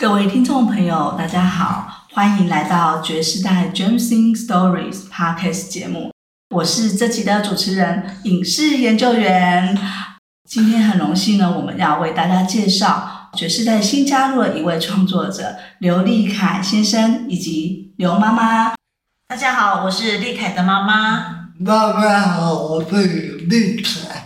各位听众朋友，大家好，欢迎来到爵士代 Gems in Stories Podcast 节目。我是这集的主持人，影视研究员。今天很荣幸呢，我们要为大家介绍爵士代新加入的一位创作者刘立凯先生以及刘妈妈。大家好，我是立凯的妈妈。大家好，我是立凯。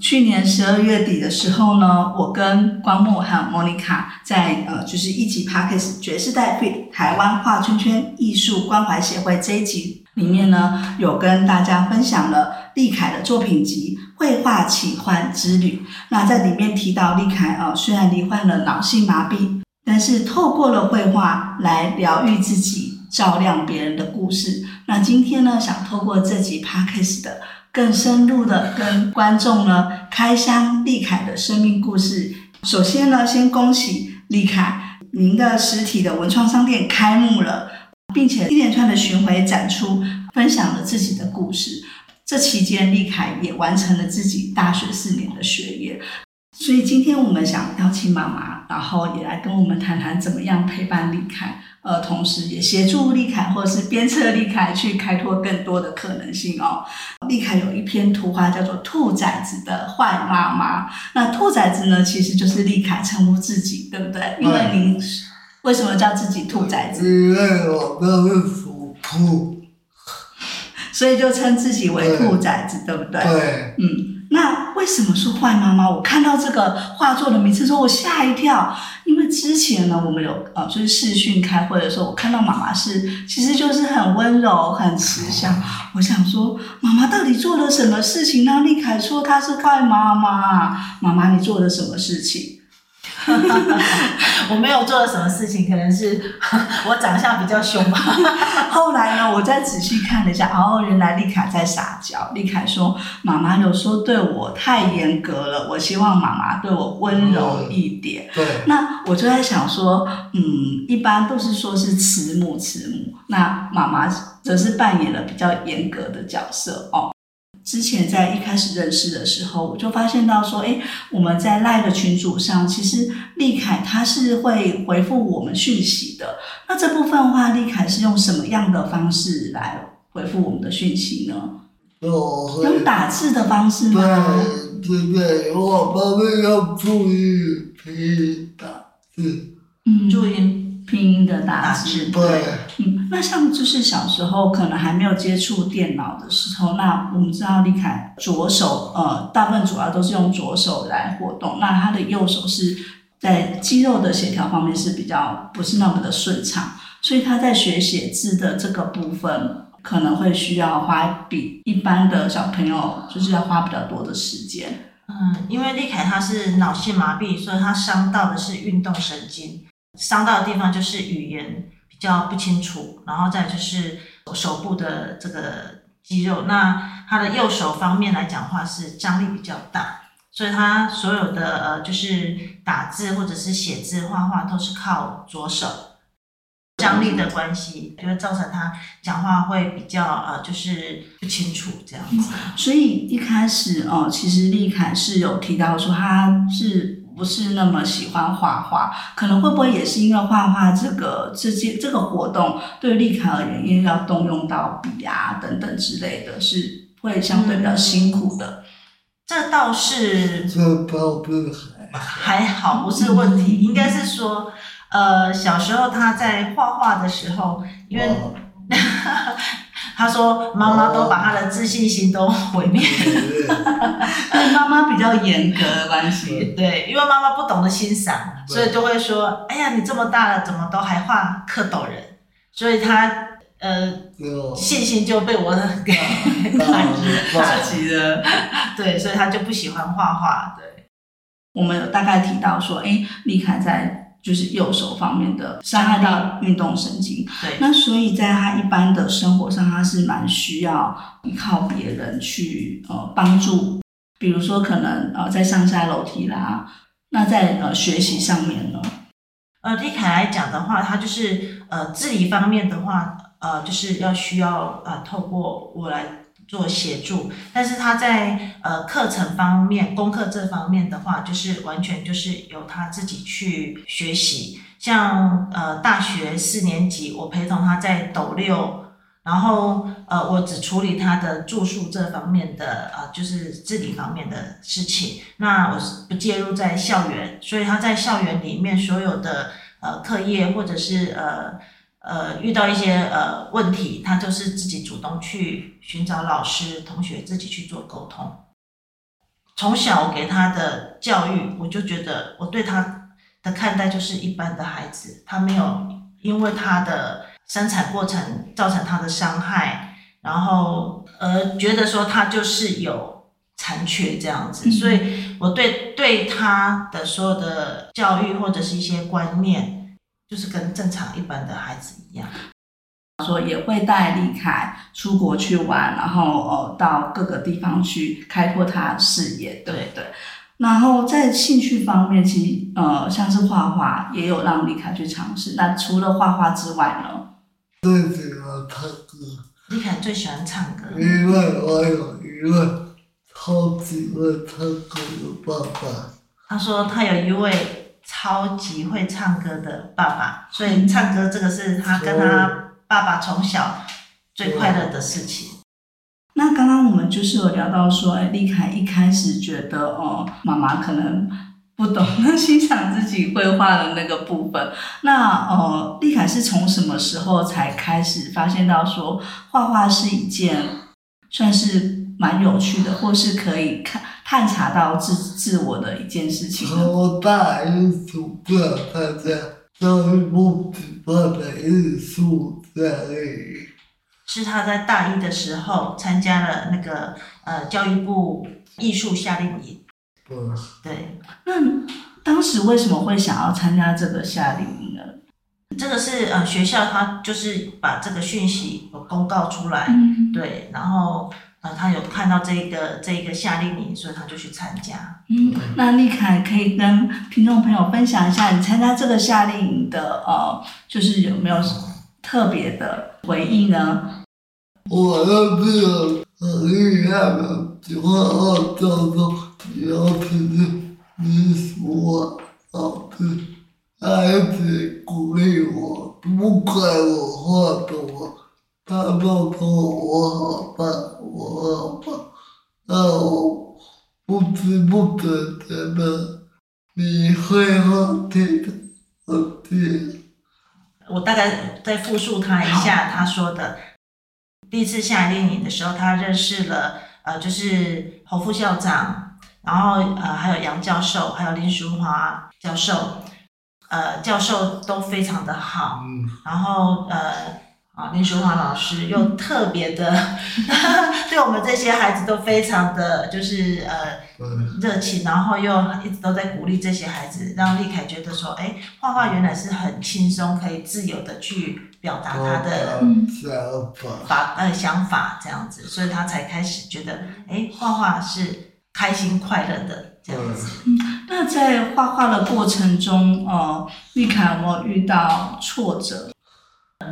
去年十二月底的时候呢，我跟光木还有莫妮卡在呃，就是一集 Podcast 觉世代对台湾画圈圈艺术关怀协会这一集里面呢，有跟大家分享了立凯的作品集《绘画奇幻之旅》。那在里面提到立凯呃，虽然罹患了脑性麻痹，但是透过了绘画来疗愈自己，照亮别人的故事。那今天呢，想透过这集 Parkes 的。更深入的跟观众呢开箱丽凯的生命故事。首先呢，先恭喜丽凯，您的实体的文创商店开幕了，并且一连串的巡回展出，分享了自己的故事。这期间，丽凯也完成了自己大学四年的学业。所以今天我们想邀请妈妈，然后也来跟我们谈谈怎么样陪伴立凯。呃，同时也协助立凯，或者是鞭策立凯去开拓更多的可能性哦。立凯有一篇图画叫做《兔崽子的坏妈妈》，那兔崽子呢，其实就是立凯称呼自己，对不对？因为您为什么叫自己兔崽子？因为我都是属兔，所以就称自己为兔崽子，对，对不对？对，嗯。那为什么是坏妈妈？我看到这个画作的名字之后，我吓一跳。因为之前呢，我们有呃，就是视讯开会的时候，我看到妈妈是，其实就是很温柔、很慈祥。我想说，妈妈到底做了什么事情让立凯说她是坏妈妈？妈妈，你做了什么事情？我没有做了什么事情，可能是 我长相比较凶吧。后来呢，我再仔细看了一下，哦，原来丽凯在撒娇。丽凯说：“妈妈有时候对我太严格了，我希望妈妈对我温柔一点。嗯”对。那我就在想说，嗯，一般都是说是慈母慈母，那妈妈则是扮演了比较严格的角色哦。之前在一开始认识的时候，我就发现到说，哎，我们在赖的群组上，其实立凯他是会回复我们讯息的。那这部分的话，立凯是用什么样的方式来回复我们的讯息呢？用打字的方式吗？对对对，我方面要注意拼音打字，嗯，注意拼音的打字，对。那像就是小时候可能还没有接触电脑的时候，那我们知道立凯左手呃，大部分主要都是用左手来活动，那他的右手是在肌肉的协调方面是比较不是那么的顺畅，所以他在学写字的这个部分可能会需要花比一般的小朋友就是要花比较多的时间。嗯，因为立凯他是脑性麻痹，所以他伤到的是运动神经，伤到的地方就是语言。比较不清楚，然后再就是手部的这个肌肉，那他的右手方面来讲的话是张力比较大，所以他所有的呃就是打字或者是写字画画都是靠左手，张力的关系就会造成他讲话会比较呃就是不清楚这样子。所以一开始哦，其实立凯是有提到说他是。不是那么喜欢画画，可能会不会也是因为画画这个这些这个活动对立卡而言，因为要动用到笔啊等等之类的，是会相对比较辛苦的。嗯、这倒是这倒不是还好，不是问题，应该是说，呃，小时候他在画画的时候，因为。哦他说：“妈妈都把他的自信心都毁灭妈妈比较严格的关系。对，因为妈妈不懂得欣赏，所以就会说：‘哎呀，你这么大了，怎么都还画蝌蚪人？’所以他呃信心就被我给打击了。对，所以他就不喜欢画画。对，我们有大概提到说，哎，立凯在。”就是右手方面的伤害到运动神经，对，那所以在他一般的生活上，他是蛮需要依靠别人去呃帮助，比如说可能呃在上下楼梯啦，那在呃学习上面呢，呃，对凯来讲的话，他就是呃自理方面的话，呃就是要需要呃透过我来做协助，但是他在呃课程方面、功课这方面的话，就是完全就是由他自己去学习。像呃大学四年级，我陪同他在斗六，然后呃我只处理他的住宿这方面的呃就是自理方面的事情，那我是不介入在校园，所以他在校园里面所有的呃课业或者是呃呃遇到一些呃问题，他就是自己主动去寻找老师、同学自己去做沟通。从小我给他的教育，我就觉得我对他。的看待就是一般的孩子，他没有因为他的生产过程造成他的伤害，然后而觉得说他就是有残缺这样子，所以我对对他的所有的教育或者是一些观念，就是跟正常一般的孩子一样，说也会带丽凯出国去玩，然后呃到各个地方去开拓他的视野，对对。然后在兴趣方面，其实呃，像是画画，也有让丽凯去尝试。那除了画画之外呢？最喜欢唱歌。丽凯最喜欢唱歌。因为我有一位超级会唱歌的爸爸。他说他有一位超级会唱歌的爸爸，所以唱歌这个是他跟他爸爸从小最快乐的事情。那刚刚我们就是有聊到说，哎，丽凯一开始觉得，哦，妈妈可能不懂得欣赏自己绘画的那个部分。那，哦，丽凯是从什么时候才开始发现到说，画画是一件算是蛮有趣的，或是可以看探查到自自我的一件事情？我大一参加教育部举办的艺术夏令营。是他在大一的时候参加了那个呃教育部艺术夏令营。嗯，对。那当时为什么会想要参加这个夏令营呢？这个是呃学校他就是把这个讯息有公告出来，嗯、对，然后呃他有看到这个这个夏令营，所以他就去参加。嗯，那立凯可以跟听众朋友分享一下，你参加这个夏令营的呃，就是有没有特别的回忆呢？我那是个很厉害的，喜欢画教授，尤其是民俗啊老师，他一直鼓励我，不管我画什么，他都说我好棒，我好棒，让我不知不觉觉得你会画挺的，我天！我大概再复述他一下他说的。第一次下来电影的时候，他认识了呃，就是侯副校长，然后呃还有杨教授，还有林淑华教授，呃教授都非常的好，嗯，然后呃啊林淑华老师又特别的，对我们这些孩子都非常的就是呃热情，然后又一直都在鼓励这些孩子，让丽凯觉得说，哎，画画原来是很轻松，可以自由的去。表达他的想法，呃，想法这样子，所以他才开始觉得，哎，画画是开心快乐的这样子。嗯，那在画画的过程中，呃，丽凯有没有遇到挫折？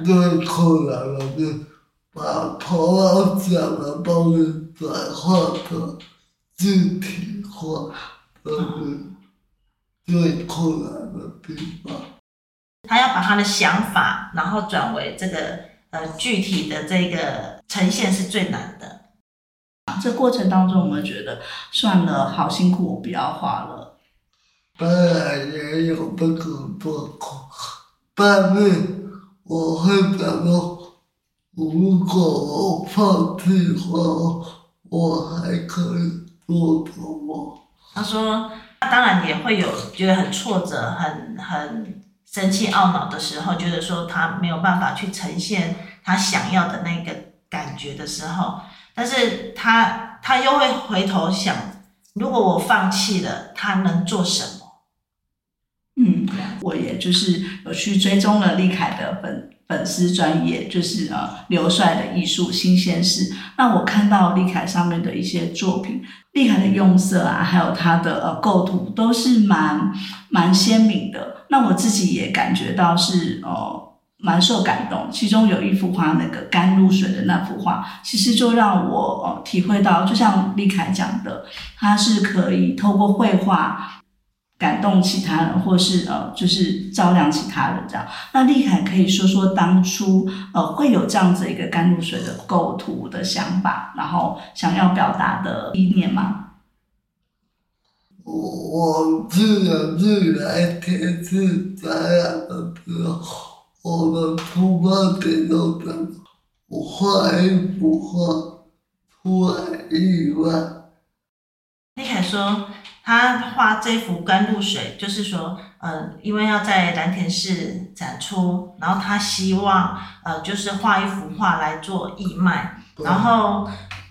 最困难的就把头脑想的东西转化成具体化，这是最困难的地方。他要把他的想法，然后转为这个呃具体的这个呈现是最难的。这过程当中，我们觉得算了，好辛苦，我不要画了。当然也有这个状况，但是我会想说，如果我放弃画，我还可以做什么？他说，他当然也会有觉得很挫折，很很。生气懊恼的时候，觉得说他没有办法去呈现他想要的那个感觉的时候，但是他他又会回头想，如果我放弃了，他能做什么？我也就是有去追踪了立凯的粉粉丝专业，就是呃刘帅的艺术新鲜事。那我看到立凯上面的一些作品，立凯的用色啊，还有他的呃构图都是蛮蛮鲜明的。那我自己也感觉到是呃蛮受感动，其中有一幅画，那个甘露水的那幅画，其实就让我呃体会到，就像立凯讲的，他是可以透过绘画感动其他人，或是呃就是照亮其他人这样。那立凯可以说说当初呃会有这样子一个甘露水的构图的想法，然后想要表达的意念吗？我我自然自然天是这样的时候。我的出发点都在，我画一幅画，出来意外。立凯说，他画这幅甘露水，就是说，呃，因为要在蓝田市展出，然后他希望，呃，就是画一幅画来做义卖，然后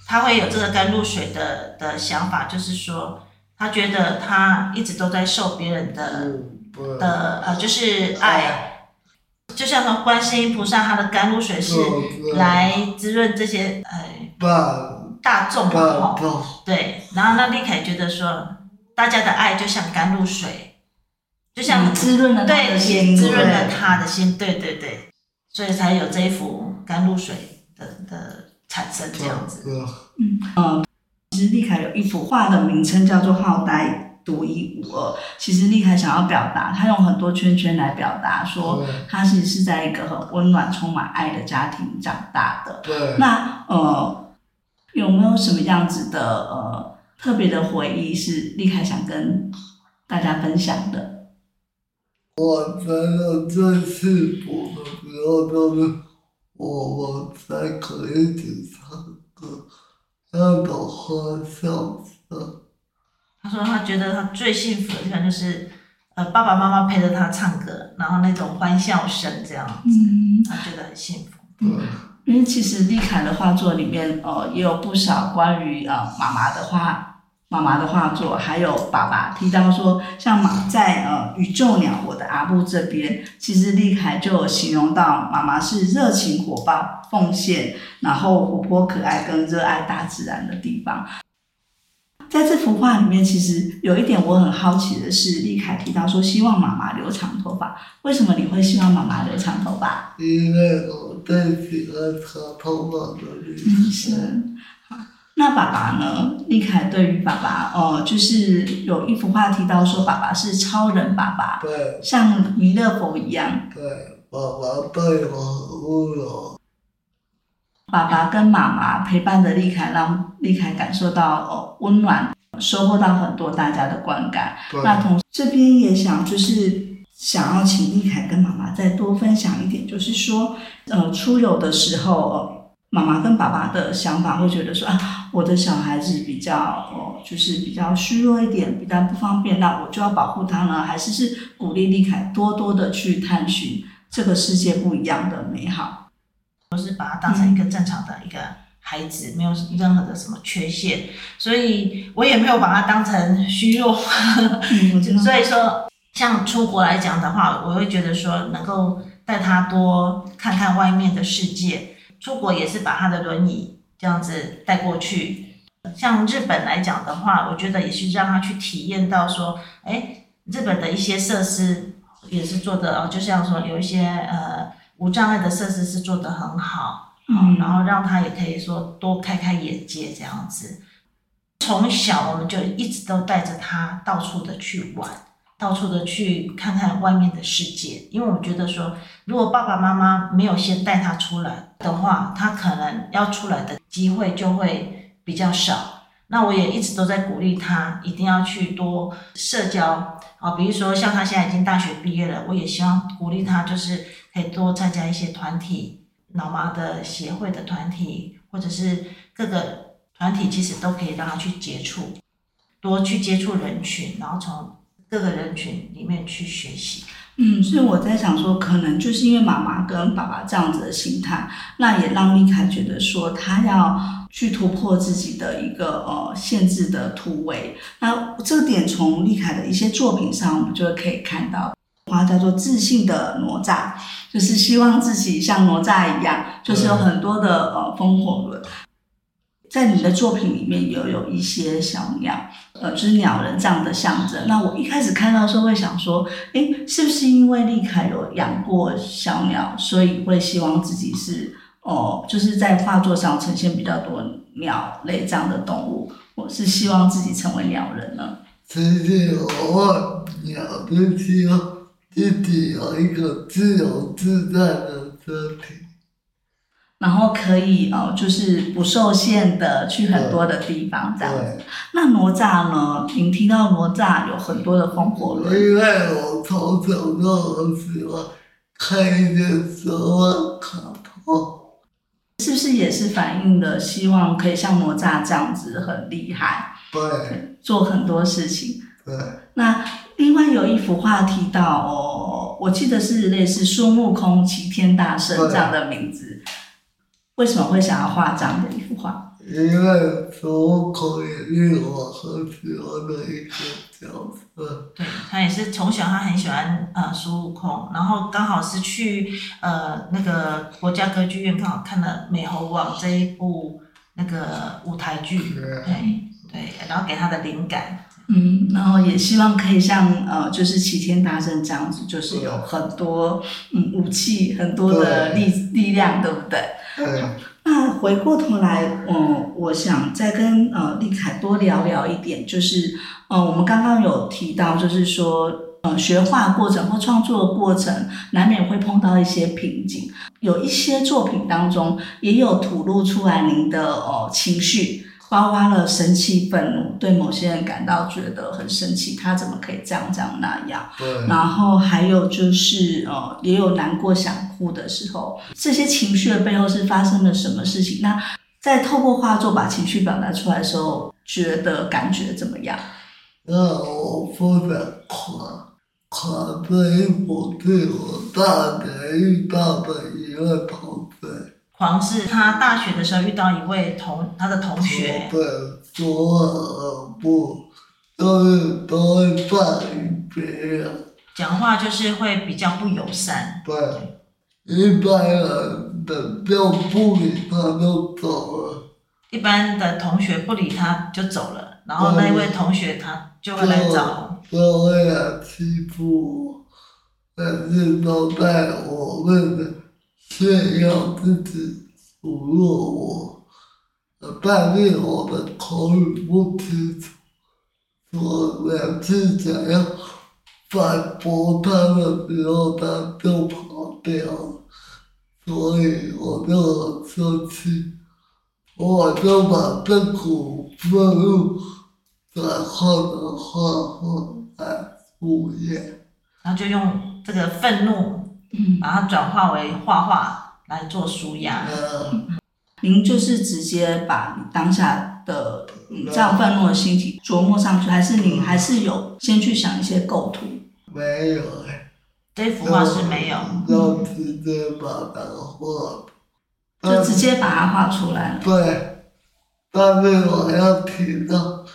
他会有这个甘露水的的想法，就是说，他觉得他一直都在受别人的的呃，就是爱。就像说观世音菩萨，他的甘露水是来滋润这些呃大众嘛，对。然后那立凯觉得说，大家的爱就像甘露水，就像滋润了对的心，滋润了他的心，对对对，所以才有这一幅甘露水的的产生这样子。嗯嗯，其实丽凯有一幅画的名称叫做《好呆》。独一无二。其实丽凯想要表达，他用很多圈圈来表达，说他其实是在一个很温暖、充满爱的家庭长大的。对。那呃，有没有什么样子的呃特别的回忆是立凯想跟大家分享的？我觉得最幸福的时候就是我们才可以一起唱歌，那种欢笑声。他说他觉得他最幸福的地方就是，呃，爸爸妈妈陪着他唱歌，然后那种欢笑声这样子，嗯、他觉得很幸福。嗯，因为其实丽凯的画作里面，呃，也有不少关于呃妈妈的画，妈妈的画作，还有爸爸提到说，像马在呃宇宙鸟我的阿布这边，其实丽凯就有形容到妈妈是热情火爆、奉献，然后活泼可爱跟热爱大自然的地方。在这幅画里面，其实有一点我很好奇的是，立凯提到说希望妈妈留长头发，为什么你会希望妈妈留长头发？因为我最喜欢长头发的女生。那爸爸呢？立凯对于爸爸，哦，就是有一幅画提到说，爸爸是超人爸爸，对，像弥勒佛一样。对，爸爸对我很温柔。爸爸跟妈妈陪伴着丽凯，让丽凯感受到哦温暖，收获到很多大家的观感。那同这边也想就是想要请丽凯跟妈妈再多分享一点，就是说，呃，出游的时候，呃，妈妈跟爸爸的想法会觉得说啊，我的小孩子比较哦，就是比较虚弱一点，比较不方便，那我就要保护他呢，还是是鼓励丽凯多多的去探寻这个世界不一样的美好。我是把他当成一个正常的一个孩子，没有任何的什么缺陷，所以我也没有把他当成虚弱。所以说，像出国来讲的话，我会觉得说能够带他多看看外面的世界。出国也是把他的轮椅这样子带过去。像日本来讲的话，我觉得也是让他去体验到说，哎，日本的一些设施也是做的哦，就像说有一些呃。无障碍的设施是做得很好，嗯，然后让他也可以说多开开眼界这样子。从小我们就一直都带着他到处的去玩，到处的去看看外面的世界。因为我们觉得说，如果爸爸妈妈没有先带他出来的话，他可能要出来的机会就会比较少。那我也一直都在鼓励他，一定要去多社交啊，比如说像他现在已经大学毕业了，我也希望鼓励他，就是可以多参加一些团体，脑麻的协会的团体，或者是各个团体，其实都可以让他去接触，多去接触人群，然后从各个人群里面去学习。嗯，所以我在想说，可能就是因为妈妈跟爸爸这样子的心态，那也让丽凯觉得说他要。去突破自己的一个呃限制的突围，那这个点从丽凯的一些作品上，我们就可以看到，话叫做自信的哪吒，就是希望自己像哪吒一样，就是有很多的呃风火轮。在你的作品里面也有有一些小鸟，呃，就是鸟人这样的象征。那我一开始看到的时候会想说，诶，是不是因为立凯有养过小鸟，所以会希望自己是哦、就是在画作上呈现比较多鸟类这样的动物，我是希望自己成为鸟人呢？其实我鸟的希望自己有一个自由自在的身体。然后可以哦，就是不受限的去很多的地方这样子。那哪吒呢？您听到哪吒有很多的风火轮。因为我从小就很喜欢看一些动漫卡通。是不是也是反映的希望可以像哪吒这样子很厉害？对。做很多事情。对。那另外有一幅画提到哦，我记得是类似孙悟空齐天大圣这样的名字。为什么会想要画这样的一幅画？因为孙悟空也是我很喜欢的一个角色。对，他也是从小他很喜欢呃孙悟空，然后刚好是去呃那个国家歌剧院刚好看了《美猴王》这一部那个舞台剧，对对，然后给他的灵感。嗯，然后也希望可以像呃，就是齐天大圣这样子，就是有很多嗯武器，很多的力力量，对不对？好。那回过头来，嗯，我想再跟呃丽凯多聊聊一点，就是呃，我们刚刚有提到，就是说呃，学画过程或创作的过程，难免会碰到一些瓶颈，有一些作品当中也有吐露出来您的呃情绪。包括了生气、愤怒，对某些人感到觉得很生气，他怎么可以这样这样那样？对。然后还有就是呃，也有难过、想哭的时候，这些情绪的背后是发生了什么事情？那在透过画作把情绪表达出来的时候，觉得感觉怎么样？那我不能夸夸这一幅对我大学遇到的一个。黄是他大学的时候遇到一位同他的同学，对，说话不都是都会骂别人，讲话就是会比较不友善。对，一般人的就不理他就走了。一般的同学不理他就走了，然后那一位同学他就会来找，就会来欺负我，但是都在我们的。炫耀自己数落我，但是我的口语不清楚，我每次想要反驳他的时候，他就跑掉了，所以我就很生气，我就把这股愤怒转换成画画来敷衍，然后就用这个愤怒。嗯，把它转化为画画来做舒压。嗯，您就是直接把你当下的这样愤怒的心情琢磨上去，还是你还是有先去想一些构图？没有哎，这幅画是没有。就直接把它画，就直接把它画出来了。对，但是我要提到，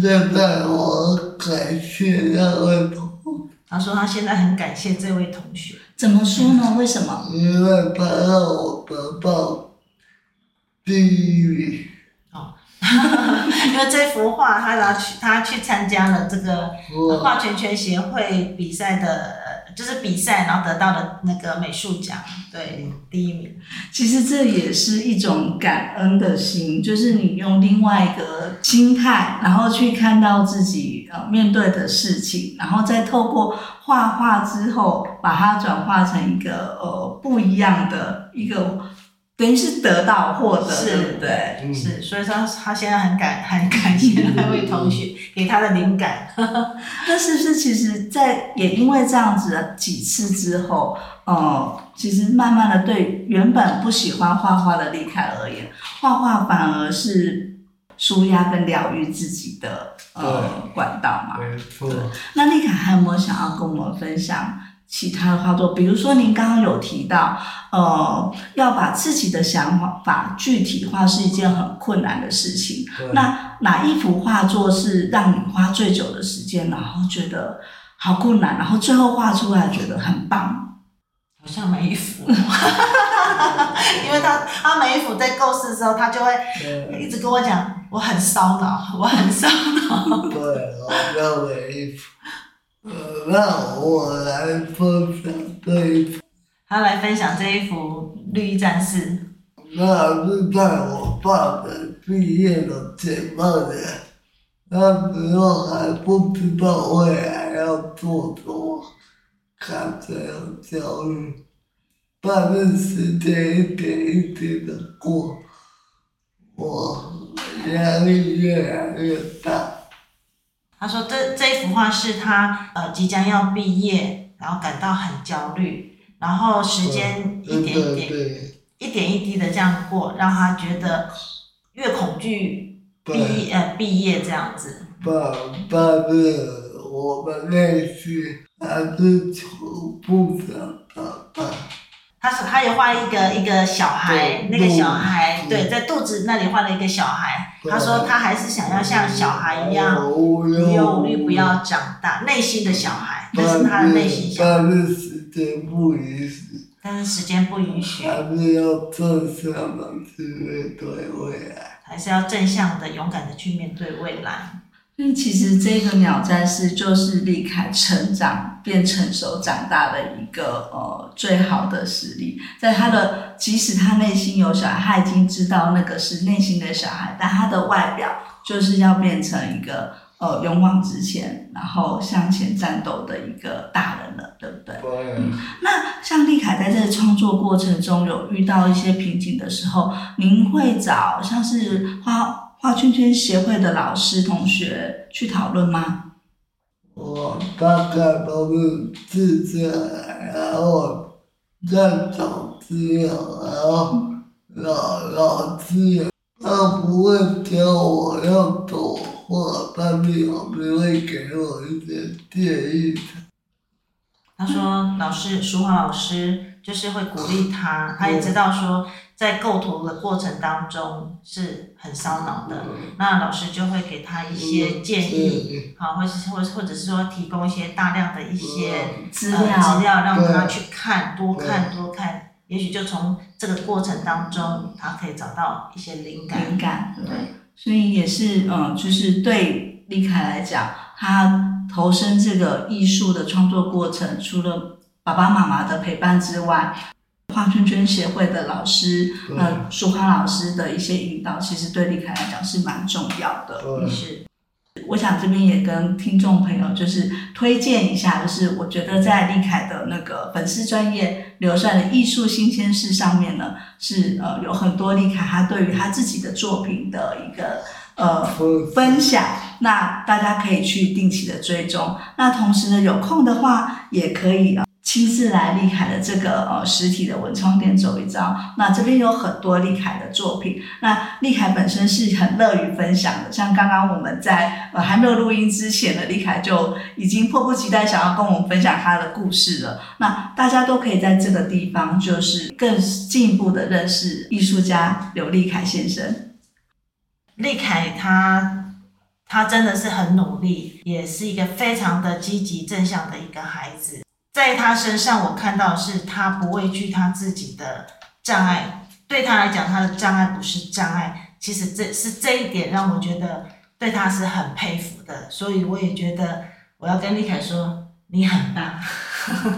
现在我感谢那位同学。他说他现在很感谢这位同学。怎么说呢？为什么？因为他让我得到第一名。哦，因为这幅画，他拿去，他去参加了这个画圈圈协会比赛的，就是比赛，然后得到的那个美术奖，对，第一名。其实这也是一种感恩的心，就是你用另外一个心态，然后去看到自己呃面对的事情，然后再透过。画画之后，把它转化成一个呃不一样的一个，等于是得到获得，是对不对？嗯、是，所以说他现在很感很感谢他的灵感。那是不是其实，在也因为这样子几次之后，呃，其实慢慢的对原本不喜欢画画的丽凯而言，画画反而是。舒压跟疗愈自己的呃管道嘛，没错。那丽凯还有没有想要跟我们分享其他的画作？比如说您刚刚有提到，呃，要把自己的想法具体化是一件很困难的事情。那哪一幅画作是让你花最久的时间，然后觉得好困难，然后最后画出来觉得很棒？好像没一幅。因为他他每一幅在构思的时候，他就会一直跟我讲，我很烧脑，我很烧脑。对，我要每一幅。呃，那我来分享这一幅。他来分享这一幅《绿衣战士》。那是在我爸的毕业的前半年，那时候还不知道未来要做什么，看着很焦虑，但是时间一点一点的过，我压力越来越大。他说这：“这这一幅画是他呃即将要毕业，然后感到很焦虑，然后时间一点一点。”一点一滴的这样过，让他觉得越恐惧毕业呃毕业这样子。爸爸是我们内心还是求不想长大。他是他也画一个一个小孩，那个小孩对，在肚子那里画了一个小孩。他说他还是想要像小孩一样无忧无虑，不要长大，内心的小孩，那是他的内心小孩。但是时间不允许。但是时间不允许，还是要正向的去面对未来，还是要正向的、勇敢的去面对未来。那其实这个鸟战士就是立凯成长变成熟长大的一个呃最好的实力。在他的即使他内心有小孩，他已经知道那个是内心的小孩，但他的外表就是要变成一个。呃，勇往直前，然后向前战斗的一个大人了，对不对？对。嗯，那像丽凯在这个创作过程中有遇到一些瓶颈的时候，您会找像是画画圈圈协会的老师同学去讨论吗？我大概都是自己，然后再找资料，然后老老师他不会教我要走。我当面老师会给我一些建议。他说：“老师，书画老师就是会鼓励他，他也知道说在构图的过程当中是很烧脑的，那老师就会给他一些建议，好，或是或或者是说提供一些大量的一些资料，呃，资料让他去看，多看多看，也许就从这个过程当中，他可以找到一些灵感。灵感，对。”所以也是，嗯，就是对立凯来讲，他投身这个艺术的创作过程，除了爸爸妈妈的陪伴之外，画圈圈协会的老师，呃，舒华老师的一些引导，其实对李凯来讲是蛮重要的。是。我想这边也跟听众朋友就是推荐一下，就是我觉得在李凯的那个粉丝专业流传的艺术新鲜事上面呢，是呃有很多李凯他对于他自己的作品的一个呃分享，那大家可以去定期的追踪。那同时呢，有空的话也可以啊。亲自来立凯的这个呃实体的文创店走一遭，那这边有很多立凯的作品。那立凯本身是很乐于分享的，像刚刚我们在呃还没有录音之前的立凯就已经迫不及待想要跟我们分享他的故事了。那大家都可以在这个地方就是更进一步的认识艺术家刘立凯先生。立凯他他真的是很努力，也是一个非常的积极正向的一个孩子。在他身上，我看到是他不畏惧他自己的障碍。对他来讲，他的障碍不是障碍。其实这是这一点让我觉得对他是很佩服的。所以我也觉得我要跟李凯说，你很棒。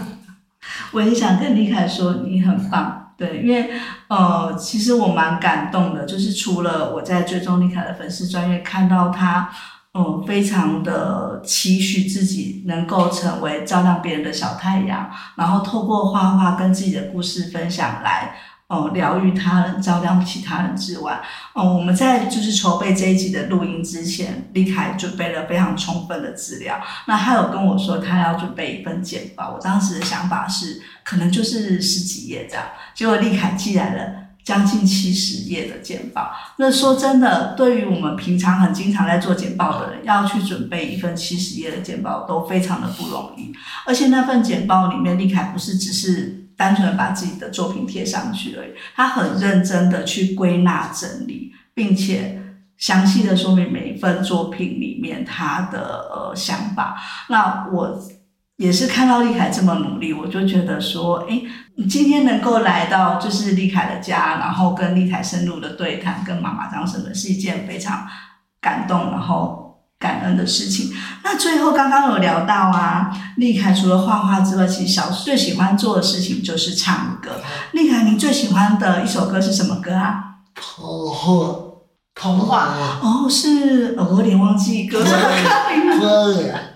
我也想跟李凯说，你很棒。对，因为呃，其实我蛮感动的，就是除了我在追踪李凯的粉丝专业看到他。嗯，非常的期许自己能够成为照亮别人的小太阳，然后透过画画跟自己的故事分享来，哦、嗯，疗愈他人、照亮其他人之外，嗯，我们在就是筹备这一集的录音之前，立凯准备了非常充分的资料。那他有跟我说他要准备一份简报，我当时的想法是可能就是十几页这样，结果立凯寄来了。将近七十页的简报，那说真的，对于我们平常很经常在做简报的人，要去准备一份七十页的简报，都非常的不容易。而且那份简报里面，立凯不是只是单纯把自己的作品贴上去而已，他很认真的去归纳整理，并且详细的说明每一份作品里面他的呃想法。那我。也是看到立凯这么努力，我就觉得说，哎，你今天能够来到就是立凯的家，然后跟立凯深入的对谈，跟妈妈这样什么，是一件非常感动，然后感恩的事情。那最后刚刚有聊到啊，立凯除了画画之外，其实小最喜欢做的事情就是唱歌。立凯，你最喜欢的一首歌是什么歌啊？童话。童话。哦，是，我有点忘记歌手名字。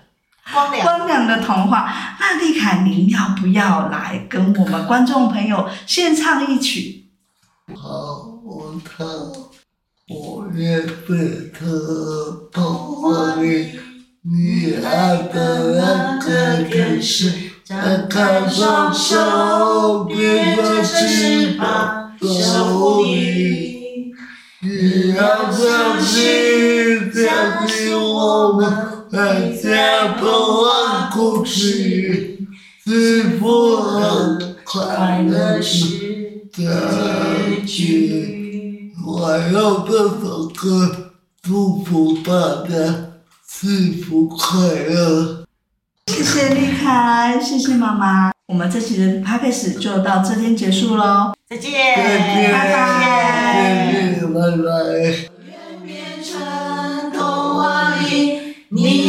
光良，光良的童话。那立凯，您要不要来跟我们观众朋友献唱一曲？好，我唱。我也被这童话里，你爱的那个天使，张开双手，变成翅膀，守护你。你要相信，相信我们。在这童话故事里，幸福和快乐是结局。我用这首歌祝福大家幸福快乐。谢谢丽凯，谢谢妈妈。我们这期的 Podcast 就到这边结束喽，再见，拜拜，拜拜。